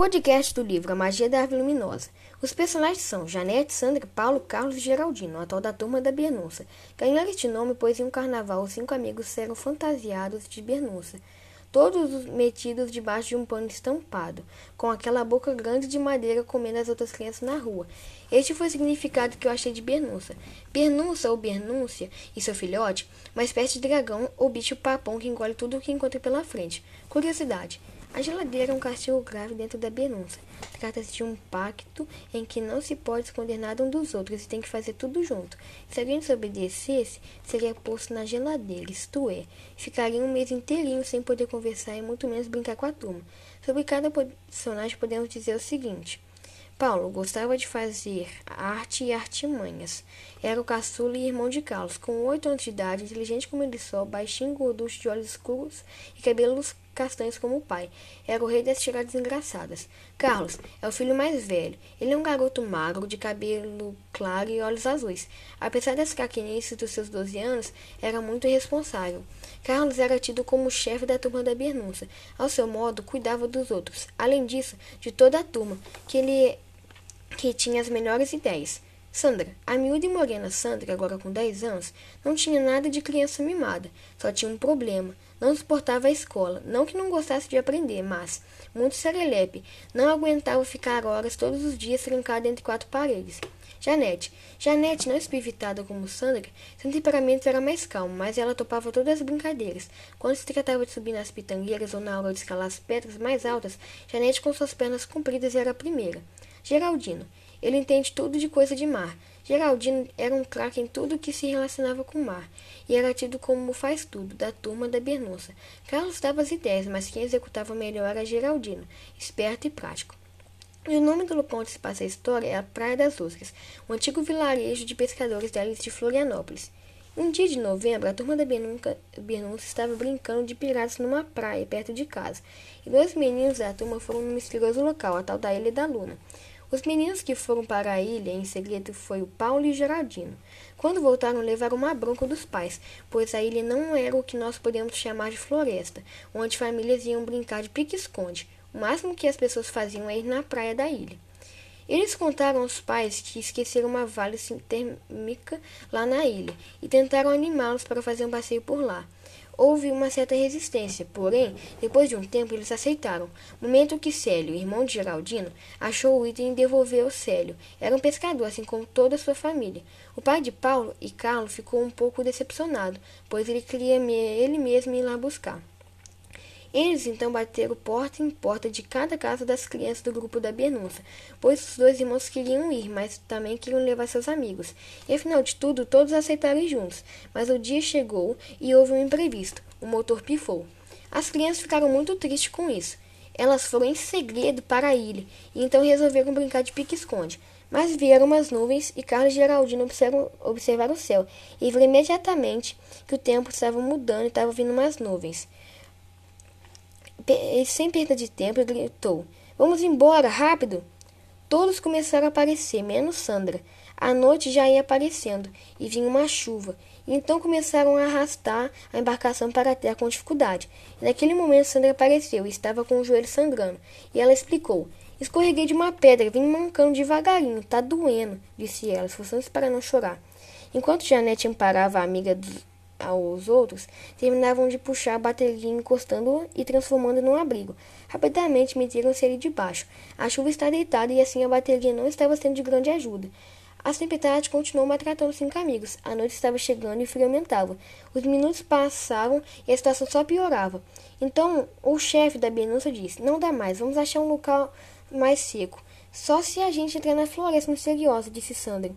Podcast do livro A Magia da Árvore Luminosa. Os personagens são Janete, Sandra, Paulo, Carlos e Geraldino, atual da turma da Bernunça. Ganharam este nome pois em um carnaval os cinco amigos eram fantasiados de Bernunça, todos metidos debaixo de um pano estampado, com aquela boca grande de madeira comendo as outras crianças na rua. Este foi o significado que eu achei de Bernunça. Bernunça ou Bernúncia e seu filhote, uma espécie de dragão ou bicho papão que engole tudo o que encontra pela frente. Curiosidade. A geladeira é um castigo grave dentro da denúncia. Trata-se de um pacto em que não se pode esconder nada um dos outros e tem que fazer tudo junto. Se alguém desobedecesse, seria posto na geladeira, isto é, ficaria um mês inteirinho sem poder conversar e muito menos brincar com a turma. Sobre cada personagem podemos dizer o seguinte. Paulo gostava de fazer arte e artimanhas. Era o caçula e irmão de Carlos. Com oito anos de idade, inteligente como ele só, baixinho, gorducho, de olhos escuros e cabelos castanhos como o pai. Era o rei das tiradas engraçadas. Carlos é o filho mais velho. Ele é um garoto magro, de cabelo claro e olhos azuis. Apesar das caquinices dos seus doze anos, era muito irresponsável. Carlos era tido como chefe da turma da Bernunça. Ao seu modo, cuidava dos outros. Além disso, de toda a turma, que ele que tinha as melhores ideias. Sandra, a miúda e morena Sandra, agora com 10 anos, não tinha nada de criança mimada, só tinha um problema. Não suportava a escola, não que não gostasse de aprender, mas, muito serelepe, não aguentava ficar horas todos os dias trancada entre quatro paredes. Janete. Janete, não espivitada como Sandra, seu temperamento era mais calmo, mas ela topava todas as brincadeiras. Quando se tratava de subir nas pitangueiras ou na hora de escalar as pedras mais altas, Janete com suas pernas compridas era a primeira. Geraldino. Ele entende tudo de coisa de mar. Geraldino era um craque em tudo que se relacionava com o mar, e era tido como faz tudo, da turma da Bernunça. Carlos dava as ideias, mas quem executava melhor era Geraldino, esperto e prático. E o nome do local onde se passa a história é a Praia das Ostras, um antigo vilarejo de pescadores da ilha de Florianópolis. Um dia de novembro, a turma da Bernunça estava brincando de piratas numa praia perto de casa, e dois meninos da turma foram no misterioso local, a tal da Ilha da Luna. Os meninos que foram para a ilha em segredo foi o Paulo e Geraldino. Quando voltaram, levaram uma bronca dos pais, pois a ilha não era o que nós podemos chamar de floresta, onde famílias iam brincar de pique-esconde. O máximo que as pessoas faziam é ir na praia da ilha. Eles contaram aos pais que esqueceram uma vale térmica lá na ilha e tentaram animá-los para fazer um passeio por lá. Houve uma certa resistência, porém, depois de um tempo eles aceitaram. Momento que Célio, irmão de Geraldino, achou o item e devolveu Célio. Era um pescador, assim como toda a sua família. O pai de Paulo e Carlos ficou um pouco decepcionado, pois ele queria ele mesmo ir lá buscar. Eles então bateram porta em porta de cada casa das crianças do grupo da Bernunça, pois os dois irmãos queriam ir, mas também queriam levar seus amigos. E afinal de tudo, todos aceitaram ir juntos. Mas o dia chegou e houve um imprevisto. O motor pifou. As crianças ficaram muito tristes com isso. Elas foram em segredo para a ilha e então resolveram brincar de pique-esconde. Mas vieram umas nuvens e Carlos e Geraldino observaram, observaram o céu e viram imediatamente que o tempo estava mudando e estava vindo umas nuvens sem perda de tempo, gritou: Vamos embora, rápido! Todos começaram a aparecer, menos Sandra. A noite já ia aparecendo e vinha uma chuva. Então começaram a arrastar a embarcação para a terra com dificuldade. E naquele momento Sandra apareceu e estava com o joelho sangrando. E ela explicou: Escorreguei de uma pedra, vim mancando devagarinho, tá doendo, disse ela, esforçando-se para não chorar. Enquanto Janete amparava a amiga dos aos outros, terminavam de puxar a bateria encostando e transformando num abrigo. Rapidamente metiram-se ali debaixo. A chuva estava deitada e assim a bateria não estava sendo de grande ajuda. A tempestade continuou maltratando cinco amigos. A noite estava chegando e o frio aumentava. Os minutos passavam e a situação só piorava. Então, o chefe da Benúncia disse: Não dá mais, vamos achar um local mais seco. Só se a gente entrar na floresta misteriosa, disse Sandra.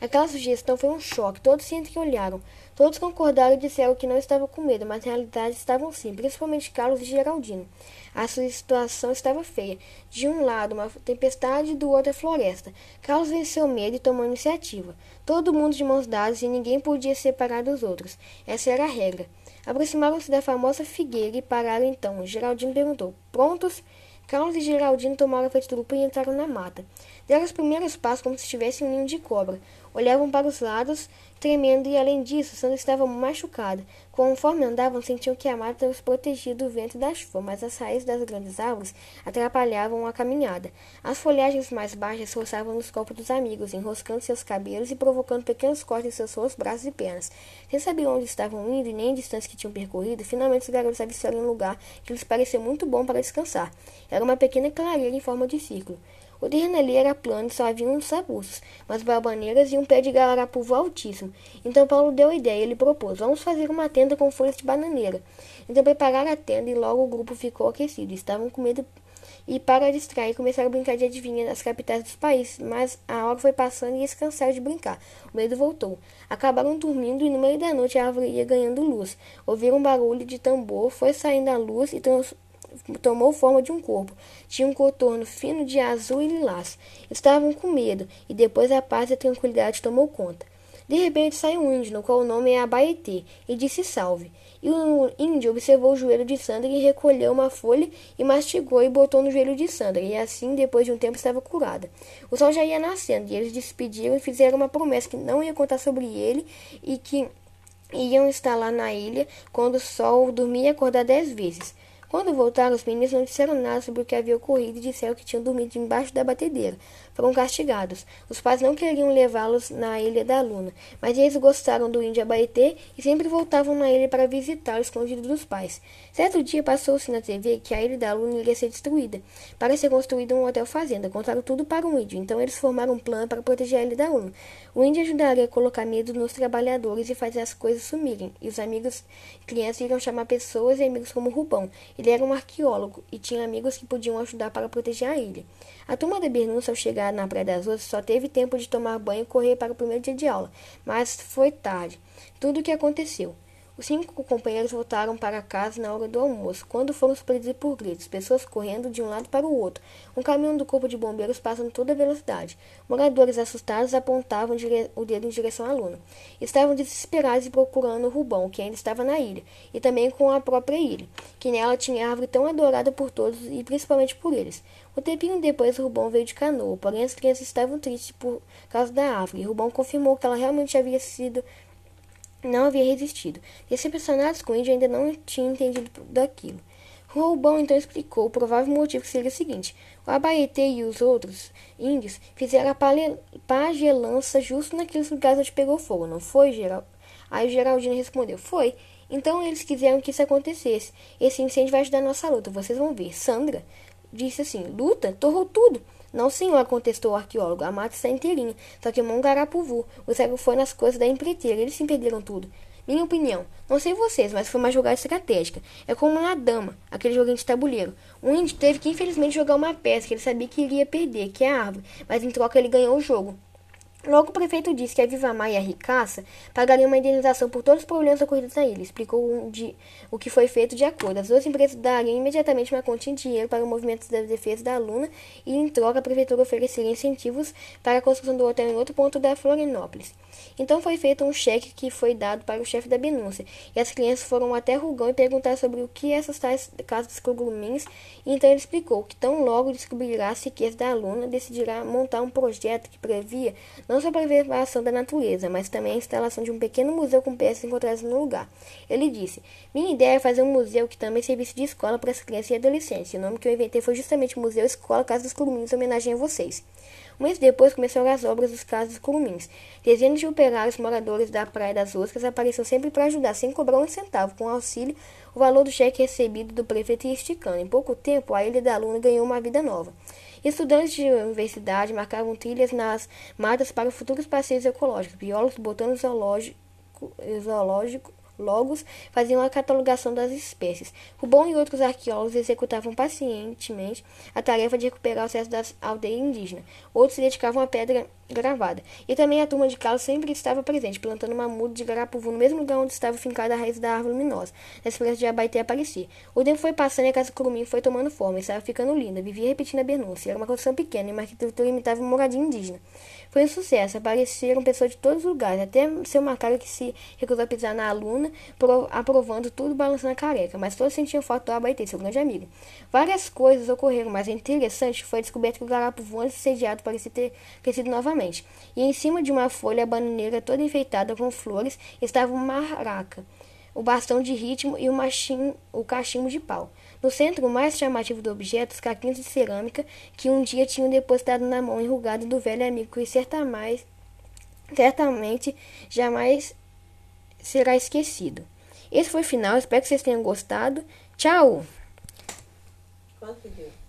Aquela sugestão foi um choque. Todos se entreolharam. Todos concordaram e disseram que não estavam com medo, mas na realidade estavam sim, principalmente Carlos e Geraldino. A sua situação estava feia. De um lado, uma tempestade, do outro, a floresta. Carlos venceu o medo e tomou iniciativa. Todo mundo de mãos dadas e ninguém podia separar dos outros. Essa era a regra. Aproximaram-se da famosa figueira e pararam então. Geraldino perguntou: Prontos? Carlos e Geraldino tomaram a frente do grupo e entraram na mata. Deram os primeiros passos como se estivesse um ninho de cobra. Olhavam para os lados, tremendo, e além disso, Sandra estava machucada. Conforme andavam, sentiam que a mata os protegia do vento e da chuva, mas as raízes das grandes árvores atrapalhavam a caminhada. As folhagens mais baixas roçavam nos corpos dos amigos, enroscando seus cabelos e provocando pequenos cortes em seus rostos, braços e pernas. Sem saber onde estavam indo e nem a distância que tinham percorrido, finalmente os garotos avistaram um lugar que lhes pareceu muito bom para descansar. Era uma pequena clareira em forma de círculo. O terreno ali era plano e só havia uns arbustos, umas babaneiras e um pé de galarapuvo altíssimo. Então Paulo deu a ideia. Ele propôs: Vamos fazer uma tenda com folhas de bananeira. Então prepararam a tenda e logo o grupo ficou aquecido. Estavam com medo e, para distrair, começaram a brincar de adivinha nas capitais dos países. Mas a hora foi passando e eles cansaram de brincar. O medo voltou. Acabaram dormindo e no meio da noite a árvore ia ganhando luz. Ouviram um barulho de tambor, foi saindo a luz e transformou tomou forma de um corpo. Tinha um contorno fino de azul e lilás. Estavam com medo, e depois a paz e a tranquilidade tomou conta. De repente saiu um índio, no qual o nome é Abaetê, e disse salve. E o índio observou o joelho de Sandra e recolheu uma folha e mastigou e botou no joelho de Sandra. E assim, depois de um tempo, estava curada. O sol já ia nascendo, e eles despediram e fizeram uma promessa que não ia contar sobre ele e que iam estar lá na ilha quando o sol dormia e acordar dez vezes. Quando voltaram, os meninos não disseram nada sobre o que havia ocorrido e disseram que tinham dormido embaixo da batedeira. Foram castigados. Os pais não queriam levá-los na ilha da Luna, mas eles gostaram do índio Abaetê e sempre voltavam na ilha para visitá-lo escondido dos pais. Certo dia passou-se na TV que a ilha da Luna iria ser destruída, para ser construído um hotel fazenda. Contaram tudo para o índio, então eles formaram um plano para proteger a ilha da Luna. O índio ajudaria a colocar medo nos trabalhadores e fazer as coisas sumirem, e os amigos crianças iriam chamar pessoas e amigos como Rubão. Ele era um arqueólogo e tinha amigos que podiam ajudar para proteger a ilha. A turma da Bernúcia, ao chegar na Praia das Rosas, só teve tempo de tomar banho e correr para o primeiro dia de aula, mas foi tarde. Tudo o que aconteceu. Os cinco companheiros voltaram para casa na hora do almoço, quando foram surpreendidos por gritos, pessoas correndo de um lado para o outro, um caminhão do corpo de bombeiros passando toda velocidade. Moradores assustados apontavam o dedo em direção à luna. Estavam desesperados e procurando o Rubão, que ainda estava na ilha, e também com a própria ilha, que nela tinha árvore tão adorada por todos e principalmente por eles. Um tempinho depois, Rubão veio de canoa, porém as crianças estavam tristes por causa da árvore. Rubão confirmou que ela realmente havia sido não havia resistido. Decepcionados com índio, ainda não tinha entendido daquilo. Roubão então explicou o provável motivo que seria o seguinte: o Abaetê e os outros índios fizeram a pagelança justo naqueles lugares onde pegou fogo, não foi, Geral? Aí Geraldino respondeu: Foi. Então eles quiseram que isso acontecesse. Esse incêndio vai ajudar a nossa luta, vocês vão ver. Sandra disse assim: Luta? Torrou tudo. Não, senhor, contestou o arqueólogo. A mata está inteirinha, só que um garapuvu. O cego foi nas coisas da empreiteira. Eles se perderam tudo. Minha opinião, não sei vocês, mas foi uma jogada estratégica. É como na dama, aquele joguinho de tabuleiro. O índio teve que infelizmente jogar uma peça que ele sabia que iria perder, que é a árvore, mas em troca ele ganhou o jogo. Logo, o prefeito disse que a Viva Mar e a Ricaça pagariam uma indenização por todos os problemas ocorridos a ele. Explicou de, o que foi feito de acordo. As duas empresas dariam imediatamente uma quantia de dinheiro para o movimento da defesa da aluna e, em troca, a prefeitura ofereceria incentivos para a construção do hotel em outro ponto da Florianópolis. Então foi feito um cheque que foi dado para o chefe da denúncia, e as crianças foram até Rugão e perguntaram sobre o que essas tais casas cogumins, e então ele explicou que tão logo descobrirá a riqueza da aluna, decidirá montar um projeto que previa não só a preservação da natureza, mas também a instalação de um pequeno museu com peças encontradas no lugar. Ele disse, minha ideia é fazer um museu que também servisse de escola para as crianças e adolescentes. O nome que eu inventei foi justamente Museu Escola Casa dos Cogumins, em homenagem a vocês. Um mês depois começaram as obras dos casos Curumins. Dezenas de operários moradores da Praia das Oscas apareciam sempre para ajudar, sem cobrar um centavo, com auxílio, o valor do cheque recebido do prefeito esticando. Em pouco tempo, a Ilha da Luna ganhou uma vida nova. Estudantes de universidade marcavam trilhas nas matas para futuros passeios ecológicos. Biólogos, botânicos, zoológico, zoológico, Logos faziam a catalogação das espécies. Rubão e outros arqueólogos executavam pacientemente a tarefa de recuperar o sucesso das aldeias indígenas. Outros se dedicavam à pedra gravada. E também a turma de Carlos sempre estava presente, plantando uma muda de garapuvu no mesmo lugar onde estava fincada a raiz da árvore luminosa, na esperança de Abaité aparecer. O tempo foi passando e a casa Curumim foi tomando forma, estava ficando linda, vivia repetindo a denúncia. Era uma construção pequena e uma arquitetura imitava uma moradia indígena. Foi um sucesso, apareceram pessoas de todos os lugares, até seu macaco que se recusou a pisar na aluna, aprovando tudo balançando a careca, mas todos sentiam falta do Abaité, seu grande amigo. Várias coisas ocorreram, mas interessante foi descoberto que o garapuvu, antes sediado, parecia ter crescido novamente. E em cima de uma folha bananeira toda enfeitada com flores estava uma maraca, o bastão de ritmo e o, o cachimbo de pau. No centro mais chamativo do objeto, os caquinhos de cerâmica que um dia tinham depositado na mão enrugada do velho amigo que certamente, certamente jamais será esquecido. Esse foi o final, espero que vocês tenham gostado. Tchau! Deu?